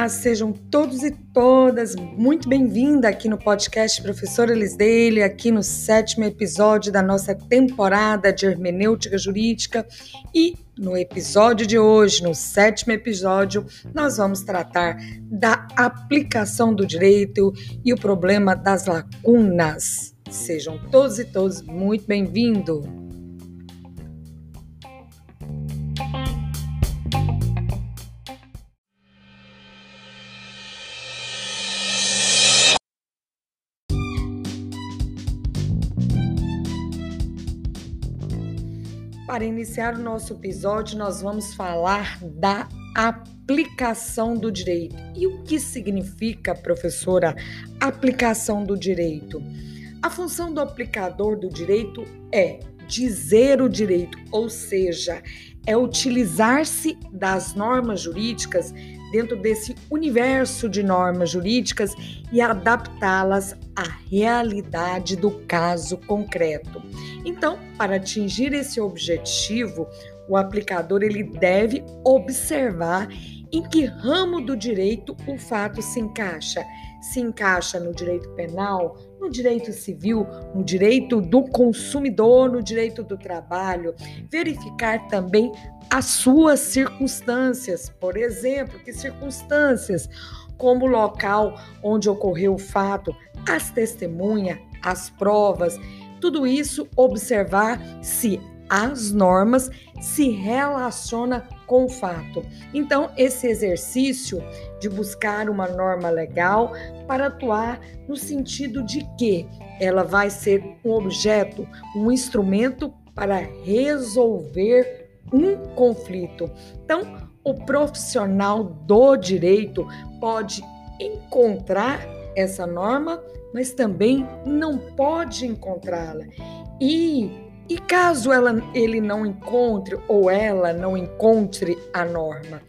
Olá, sejam todos e todas muito bem-vindas aqui no podcast Professora Lisdale, aqui no sétimo episódio da nossa temporada de Hermenêutica Jurídica. E no episódio de hoje, no sétimo episódio, nós vamos tratar da aplicação do direito e o problema das lacunas. Sejam todos e todas muito bem-vindos. Para iniciar o nosso episódio, nós vamos falar da aplicação do direito. E o que significa, professora, aplicação do direito? A função do aplicador do direito é dizer o direito, ou seja, é utilizar-se das normas jurídicas dentro desse universo de normas jurídicas e adaptá-las à realidade do caso concreto. Então, para atingir esse objetivo, o aplicador ele deve observar em que ramo do direito o fato se encaixa. Se encaixa no direito penal, no direito civil, no direito do consumidor, no direito do trabalho. Verificar também as suas circunstâncias. Por exemplo, que circunstâncias? Como o local onde ocorreu o fato, as testemunhas, as provas, tudo isso observar se as normas se relaciona com o fato. Então, esse exercício de buscar uma norma legal para atuar no sentido de que ela vai ser um objeto, um instrumento para resolver um conflito. Então, o profissional do direito pode encontrar essa norma, mas também não pode encontrá-la. E, e caso ela, ele não encontre ou ela não encontre a norma,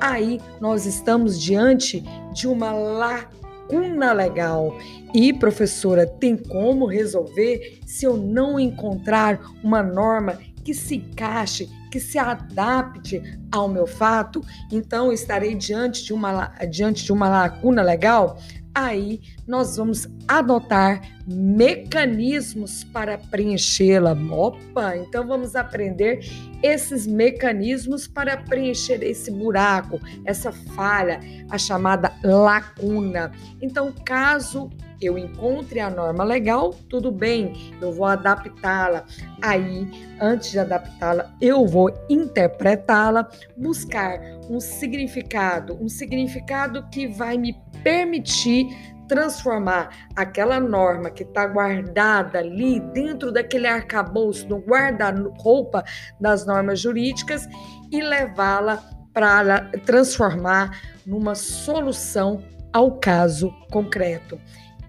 aí nós estamos diante de uma lacuna legal. E, professora, tem como resolver se eu não encontrar uma norma que se encaixe, que se adapte ao meu fato, então estarei diante de uma, diante de uma lacuna legal. Aí nós vamos adotar mecanismos para preenchê-la. Opa, então vamos aprender esses mecanismos para preencher esse buraco, essa falha, a chamada lacuna. Então, caso eu encontre a norma legal, tudo bem, eu vou adaptá-la. Aí, antes de adaptá-la, eu vou interpretá-la, buscar um significado, um significado que vai me permitir transformar aquela norma que está guardada ali dentro daquele arcabouço, no guarda-roupa das normas jurídicas e levá-la para transformar numa solução ao caso concreto.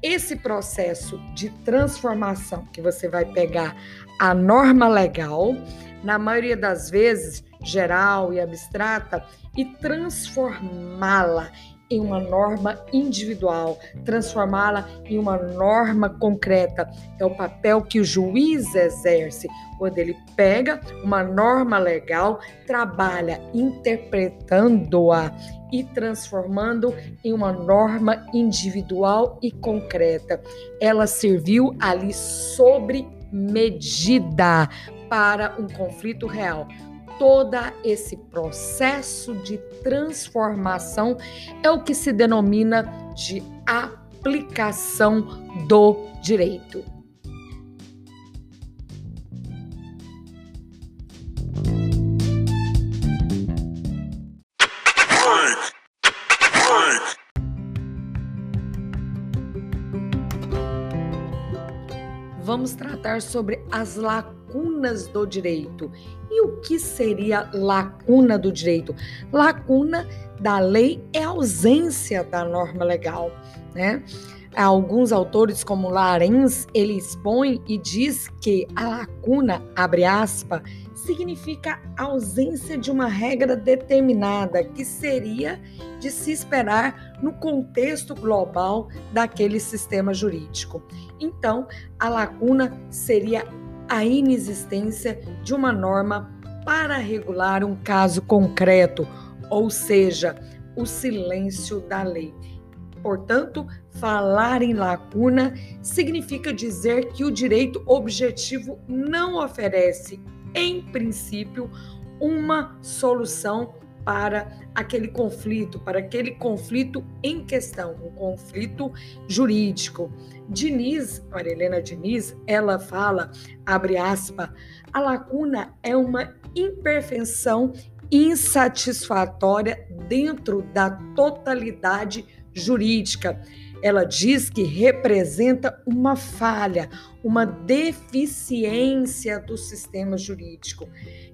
Esse processo de transformação que você vai pegar a norma legal, na maioria das vezes geral e abstrata, e transformá-la em uma norma individual, transformá-la em uma norma concreta. É o papel que o juiz exerce quando ele pega uma norma legal, trabalha interpretando-a e transformando em uma norma individual e concreta. Ela serviu ali sobre medida para um conflito real todo esse processo de transformação é o que se denomina de aplicação do direito. Tratar sobre as lacunas do direito. E o que seria lacuna do direito? Lacuna da lei é ausência da norma legal, né? Alguns autores, como Larens, ele expõe e diz que a lacuna, abre aspas, significa ausência de uma regra determinada que seria de se esperar no contexto global daquele sistema jurídico. Então, a lacuna seria a inexistência de uma norma para regular um caso concreto, ou seja, o silêncio da lei. Portanto, falar em lacuna significa dizer que o direito objetivo não oferece, em princípio, uma solução para aquele conflito, para aquele conflito em questão, um conflito jurídico. Diniz, Marilena Diniz, ela fala, abre aspas, a lacuna é uma imperfeição insatisfatória dentro da totalidade jurídica. Ela diz que representa uma falha, uma deficiência do sistema jurídico.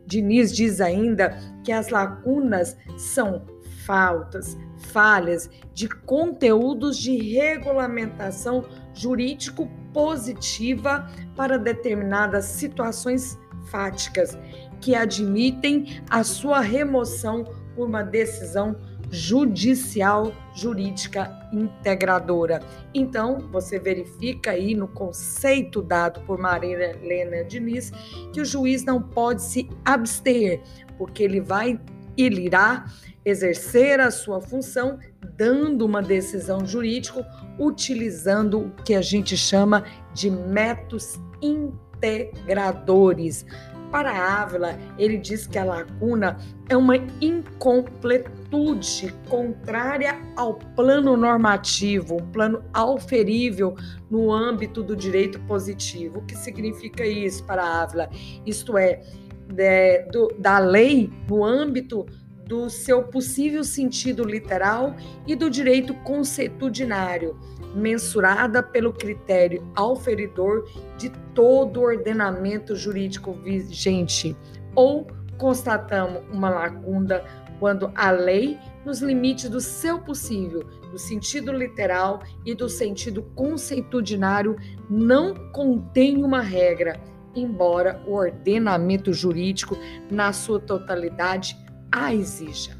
Diniz diz ainda que as lacunas são faltas, falhas de conteúdos de regulamentação jurídico positiva para determinadas situações fáticas que admitem a sua remoção por uma decisão judicial jurídica integradora. Então, você verifica aí no conceito dado por Maria Helena Diniz que o juiz não pode se abster, porque ele vai ele irá exercer a sua função dando uma decisão jurídica utilizando o que a gente chama de métodos integradores. Para Ávila, ele diz que a lacuna é uma incompletude contrária ao plano normativo, um plano auferível no âmbito do direito positivo. O que significa isso para Ávila? Isto é, de, do, da lei no âmbito do seu possível sentido literal e do direito consuetudinário, mensurada pelo critério auferidor de todo o ordenamento jurídico vigente, ou constatamos uma lacuna quando a lei, nos limites do seu possível, do sentido literal e do sentido conceitudinário, não contém uma regra, embora o ordenamento jurídico, na sua totalidade, a exija.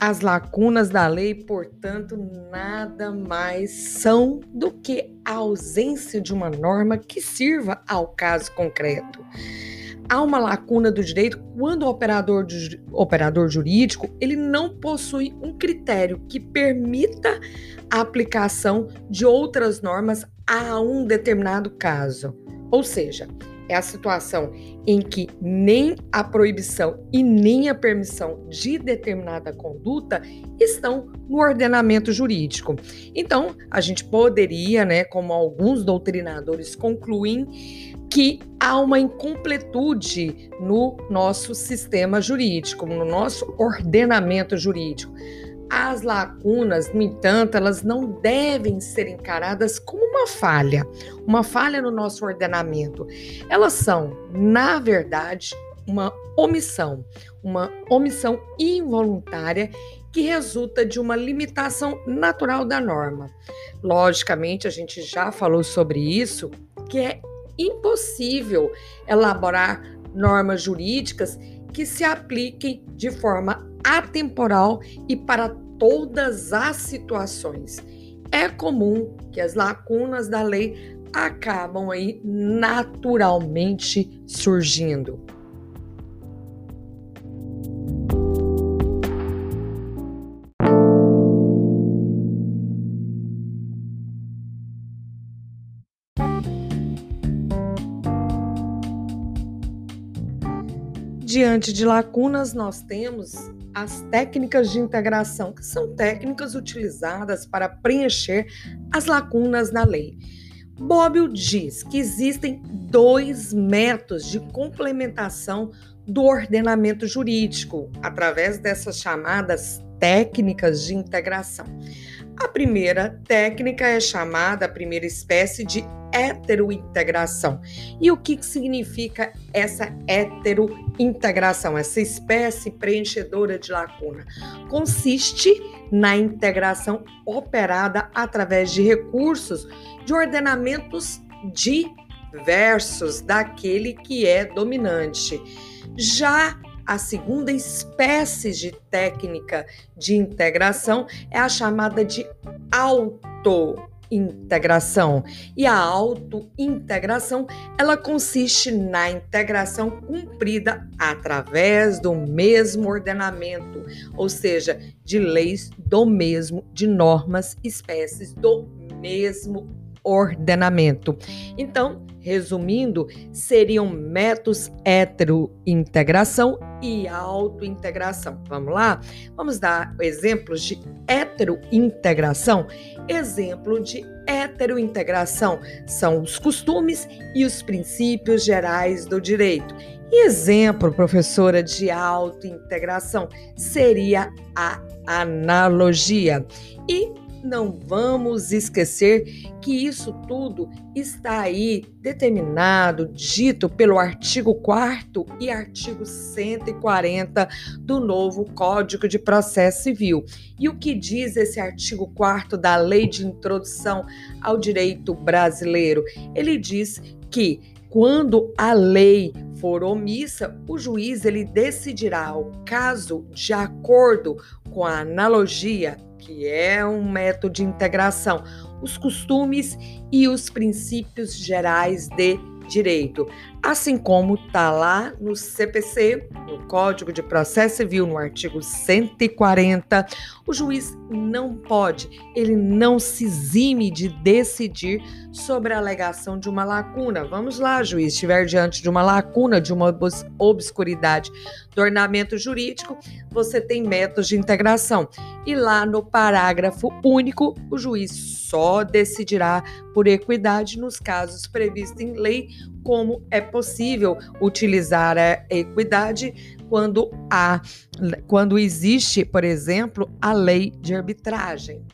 As lacunas da lei, portanto, nada mais são do que a ausência de uma norma que sirva ao caso concreto. Há uma lacuna do direito quando o operador, operador jurídico ele não possui um critério que permita a aplicação de outras normas a um determinado caso. Ou seja, é a situação em que nem a proibição e nem a permissão de determinada conduta estão no ordenamento jurídico. Então, a gente poderia, né, como alguns doutrinadores concluem, que há uma incompletude no nosso sistema jurídico, no nosso ordenamento jurídico. As lacunas, no entanto, elas não devem ser encaradas como uma falha, uma falha no nosso ordenamento. Elas são, na verdade, uma omissão, uma omissão involuntária que resulta de uma limitação natural da norma. Logicamente, a gente já falou sobre isso, que é impossível elaborar normas jurídicas que se apliquem de forma atemporal e para todas as situações. É comum que as lacunas da lei acabam aí naturalmente surgindo. Diante de lacunas, nós temos as técnicas de integração, que são técnicas utilizadas para preencher as lacunas na lei. Bobbio diz que existem dois métodos de complementação do ordenamento jurídico, através dessas chamadas técnicas de integração. A primeira técnica é chamada, a primeira espécie, de heterointegração. E o que significa essa heterointegração, essa espécie preenchedora de lacuna? Consiste na integração operada através de recursos de ordenamentos de versus daquele que é dominante. Já a segunda espécie de técnica de integração é a chamada de autointegração. E a autointegração, ela consiste na integração cumprida através do mesmo ordenamento, ou seja, de leis do mesmo, de normas, espécies do mesmo ordenamento. Então, resumindo, seriam métodos heterointegração e autointegração. Vamos lá? Vamos dar exemplos de heterointegração. Exemplo de heterointegração são os costumes e os princípios gerais do direito. E exemplo, professora, de autointegração seria a analogia. E não vamos esquecer que isso tudo está aí determinado, dito pelo artigo 4 e artigo 140 do novo Código de Processo Civil. E o que diz esse artigo 4 da Lei de Introdução ao Direito Brasileiro? Ele diz que quando a lei for omissa, o juiz ele decidirá o caso de acordo com a analogia que é um método de integração, os costumes e os princípios gerais de direito, assim como está lá no CPC, no Código de Processo Civil, no artigo 140, o juiz não pode, ele não se exime de decidir sobre a alegação de uma lacuna. Vamos lá, juiz, estiver diante de uma lacuna, de uma obscuridade do ornamento jurídico, você tem métodos de integração. E lá no parágrafo único, o juiz só decidirá por equidade nos casos previstos em lei, como é possível utilizar a equidade quando há quando existe, por exemplo, a lei de arbitragem.